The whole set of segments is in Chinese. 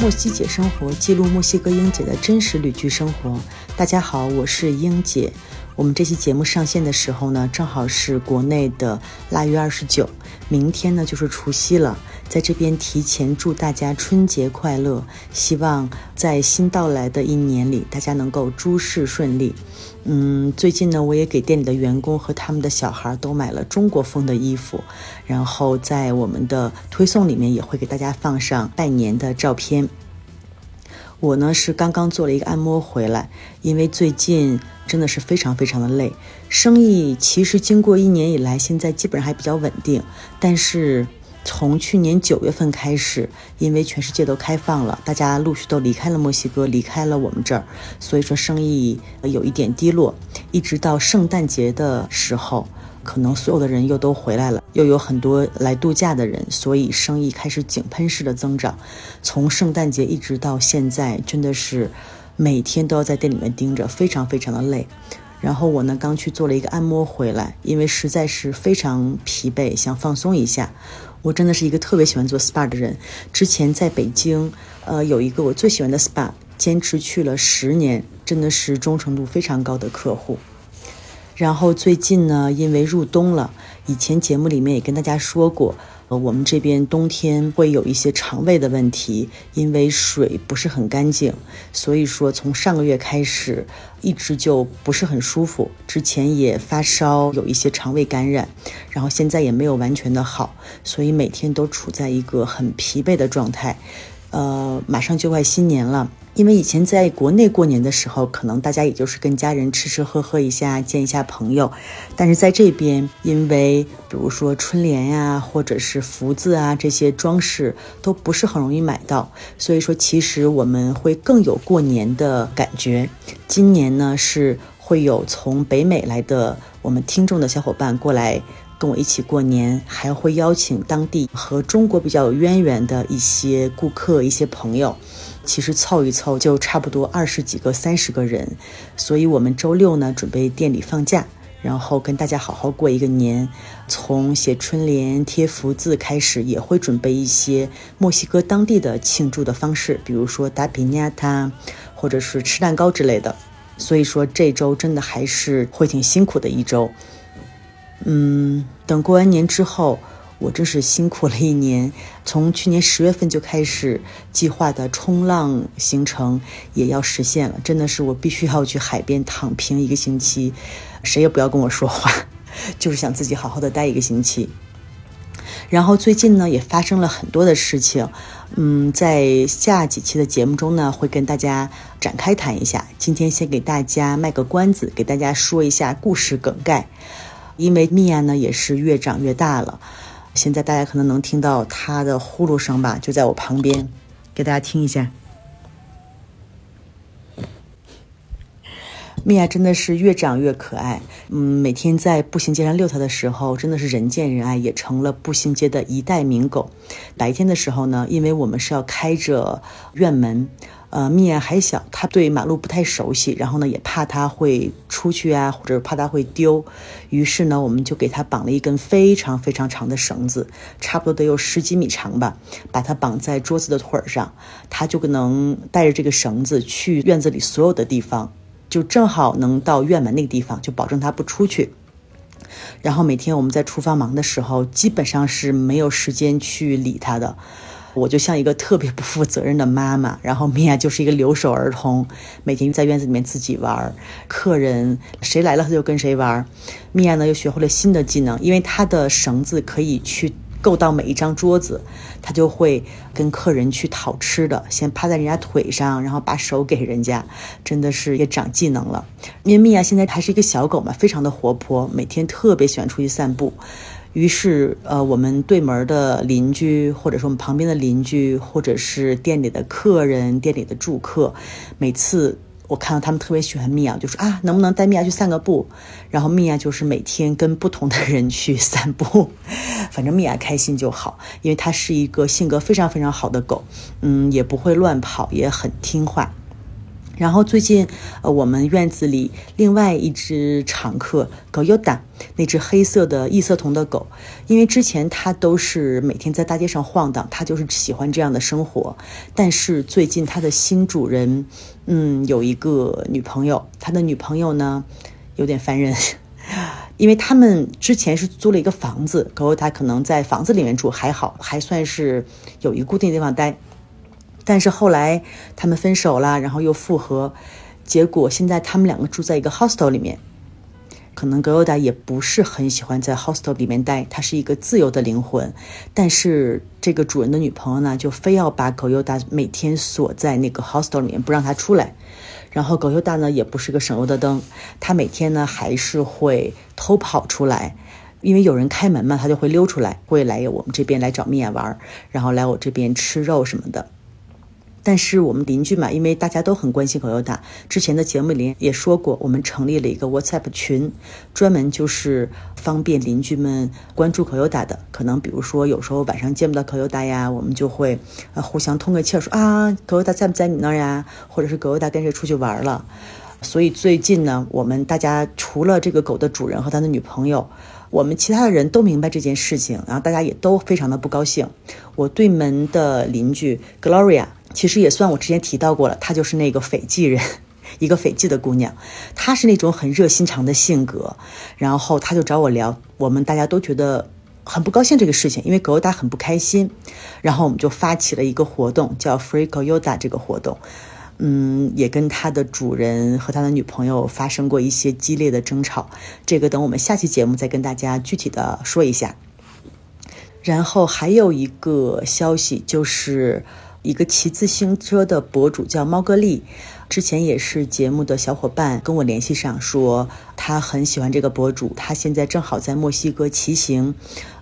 墨西姐生活记录墨西哥英姐的真实旅居生活。大家好，我是英姐。我们这期节目上线的时候呢，正好是国内的腊月二十九，明天呢就是除夕了。在这边提前祝大家春节快乐，希望在新到来的一年里，大家能够诸事顺利。嗯，最近呢，我也给店里的员工和他们的小孩都买了中国风的衣服，然后在我们的推送里面也会给大家放上拜年的照片。我呢是刚刚做了一个按摩回来，因为最近真的是非常非常的累，生意其实经过一年以来，现在基本上还比较稳定，但是。从去年九月份开始，因为全世界都开放了，大家陆续都离开了墨西哥，离开了我们这儿，所以说生意有一点低落。一直到圣诞节的时候，可能所有的人又都回来了，又有很多来度假的人，所以生意开始井喷式的增长。从圣诞节一直到现在，真的是每天都要在店里面盯着，非常非常的累。然后我呢，刚去做了一个按摩回来，因为实在是非常疲惫，想放松一下。我真的是一个特别喜欢做 SPA 的人。之前在北京，呃，有一个我最喜欢的 SPA，坚持去了十年，真的是忠诚度非常高的客户。然后最近呢，因为入冬了，以前节目里面也跟大家说过。呃，我们这边冬天会有一些肠胃的问题，因为水不是很干净，所以说从上个月开始一直就不是很舒服。之前也发烧，有一些肠胃感染，然后现在也没有完全的好，所以每天都处在一个很疲惫的状态。呃，马上就快新年了。因为以前在国内过年的时候，可能大家也就是跟家人吃吃喝喝一下，见一下朋友。但是在这边，因为比如说春联呀，或者是福字啊这些装饰都不是很容易买到，所以说其实我们会更有过年的感觉。今年呢是会有从北美来的我们听众的小伙伴过来跟我一起过年，还会邀请当地和中国比较有渊源的一些顾客、一些朋友。其实凑一凑就差不多二十几个、三十个人，所以我们周六呢准备店里放假，然后跟大家好好过一个年。从写春联、贴福字开始，也会准备一些墨西哥当地的庆祝的方式，比如说打皮亚塔，或者是吃蛋糕之类的。所以说这周真的还是会挺辛苦的一周。嗯，等过完年之后。我真是辛苦了一年，从去年十月份就开始计划的冲浪行程也要实现了。真的是我必须要去海边躺平一个星期，谁也不要跟我说话，就是想自己好好的待一个星期。然后最近呢也发生了很多的事情，嗯，在下几期的节目中呢会跟大家展开谈一下。今天先给大家卖个关子，给大家说一下故事梗概，因为米娅呢也是越长越大了。现在大家可能能听到他的呼噜声吧，就在我旁边，给大家听一下。米娅真的是越长越可爱，嗯，每天在步行街上遛它的时候，真的是人见人爱，也成了步行街的一代名狗。白天的时候呢，因为我们是要开着院门。呃，蜜娅还小，她对马路不太熟悉，然后呢，也怕它会出去啊，或者怕它会丢，于是呢，我们就给它绑了一根非常非常长的绳子，差不多得有十几米长吧，把它绑在桌子的腿上，它就能带着这个绳子去院子里所有的地方，就正好能到院门那个地方，就保证它不出去。然后每天我们在厨房忙的时候，基本上是没有时间去理它的。我就像一个特别不负责任的妈妈，然后米娅就是一个留守儿童，每天在院子里面自己玩，客人谁来了他就跟谁玩。米娅呢又学会了新的技能，因为她的绳子可以去够到每一张桌子，她就会跟客人去讨吃的，先趴在人家腿上，然后把手给人家，真的是也长技能了。因为米娅现在还是一个小狗嘛，非常的活泼，每天特别喜欢出去散步。于是，呃，我们对门的邻居，或者说我们旁边的邻居，或者是店里的客人、店里的住客，每次我看到他们特别喜欢米娅，就说啊，能不能带米娅去散个步？然后米娅就是每天跟不同的人去散步，反正米娅开心就好，因为它是一个性格非常非常好的狗，嗯，也不会乱跑，也很听话。然后最近，呃，我们院子里另外一只常客狗优达，那只黑色的异色瞳的狗，因为之前它都是每天在大街上晃荡，它就是喜欢这样的生活。但是最近它的新主人，嗯，有一个女朋友，他的女朋友呢有点烦人，因为他们之前是租了一个房子，狗优达可能在房子里面住还好，还算是有一个固定地方待。但是后来他们分手了，然后又复合，结果现在他们两个住在一个 hostel 里面。可能格尤达也不是很喜欢在 hostel 里面待，他是一个自由的灵魂。但是这个主人的女朋友呢，就非要把狗尤达每天锁在那个 hostel 里面，不让他出来。然后狗尤达呢，也不是个省油的灯，他每天呢还是会偷跑出来，因为有人开门嘛，他就会溜出来，会来我们这边来找米娅玩，然后来我这边吃肉什么的。但是我们邻居嘛，因为大家都很关心口优达，之前的节目里也说过，我们成立了一个 WhatsApp 群，专门就是方便邻居们关注口优达的。可能比如说有时候晚上见不到口优达呀，我们就会呃互相通个气儿，说啊口优达在不在你那儿呀？或者是口优达跟谁出去玩了？所以最近呢，我们大家除了这个狗的主人和他的女朋友，我们其他的人都明白这件事情，然后大家也都非常的不高兴。我对门的邻居 Gloria。其实也算我之前提到过了，她就是那个斐济人，一个斐济的姑娘，她是那种很热心肠的性格，然后她就找我聊，我们大家都觉得很不高兴这个事情，因为狗达很不开心，然后我们就发起了一个活动，叫 Free Goyoda 这个活动，嗯，也跟他的主人和他的女朋友发生过一些激烈的争吵，这个等我们下期节目再跟大家具体的说一下。然后还有一个消息就是。一个骑自行车的博主叫猫哥利，之前也是节目的小伙伴跟我联系上，说他很喜欢这个博主，他现在正好在墨西哥骑行，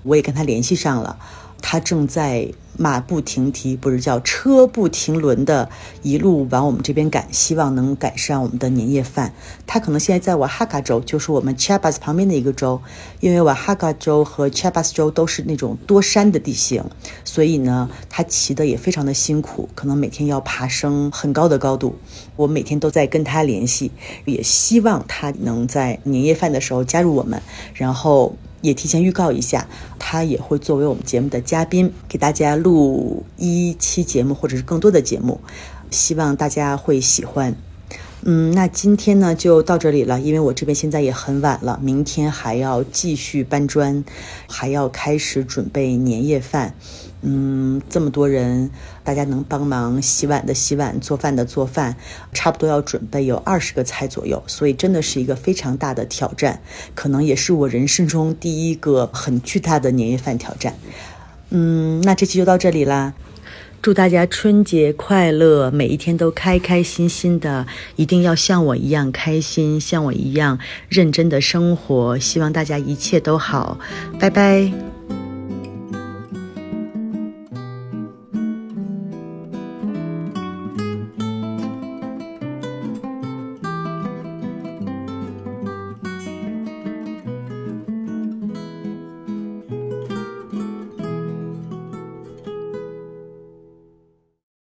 我也跟他联系上了。他正在马不停蹄，不是叫车不停轮的，一路往我们这边赶，希望能改善我们的年夜饭。他可能现在在瓦哈卡州，就是我们 Chiapas 旁边的一个州，因为瓦哈卡州和 Chiapas 州都是那种多山的地形，所以呢，他骑的也非常的辛苦，可能每天要爬升很高的高度。我每天都在跟他联系，也希望他能在年夜饭的时候加入我们，然后。也提前预告一下，他也会作为我们节目的嘉宾，给大家录一期节目或者是更多的节目，希望大家会喜欢。嗯，那今天呢就到这里了，因为我这边现在也很晚了，明天还要继续搬砖，还要开始准备年夜饭。嗯，这么多人，大家能帮忙洗碗的洗碗，做饭的做饭，差不多要准备有二十个菜左右，所以真的是一个非常大的挑战，可能也是我人生中第一个很巨大的年夜饭挑战。嗯，那这期就到这里啦，祝大家春节快乐，每一天都开开心心的，一定要像我一样开心，像我一样认真的生活，希望大家一切都好，拜拜。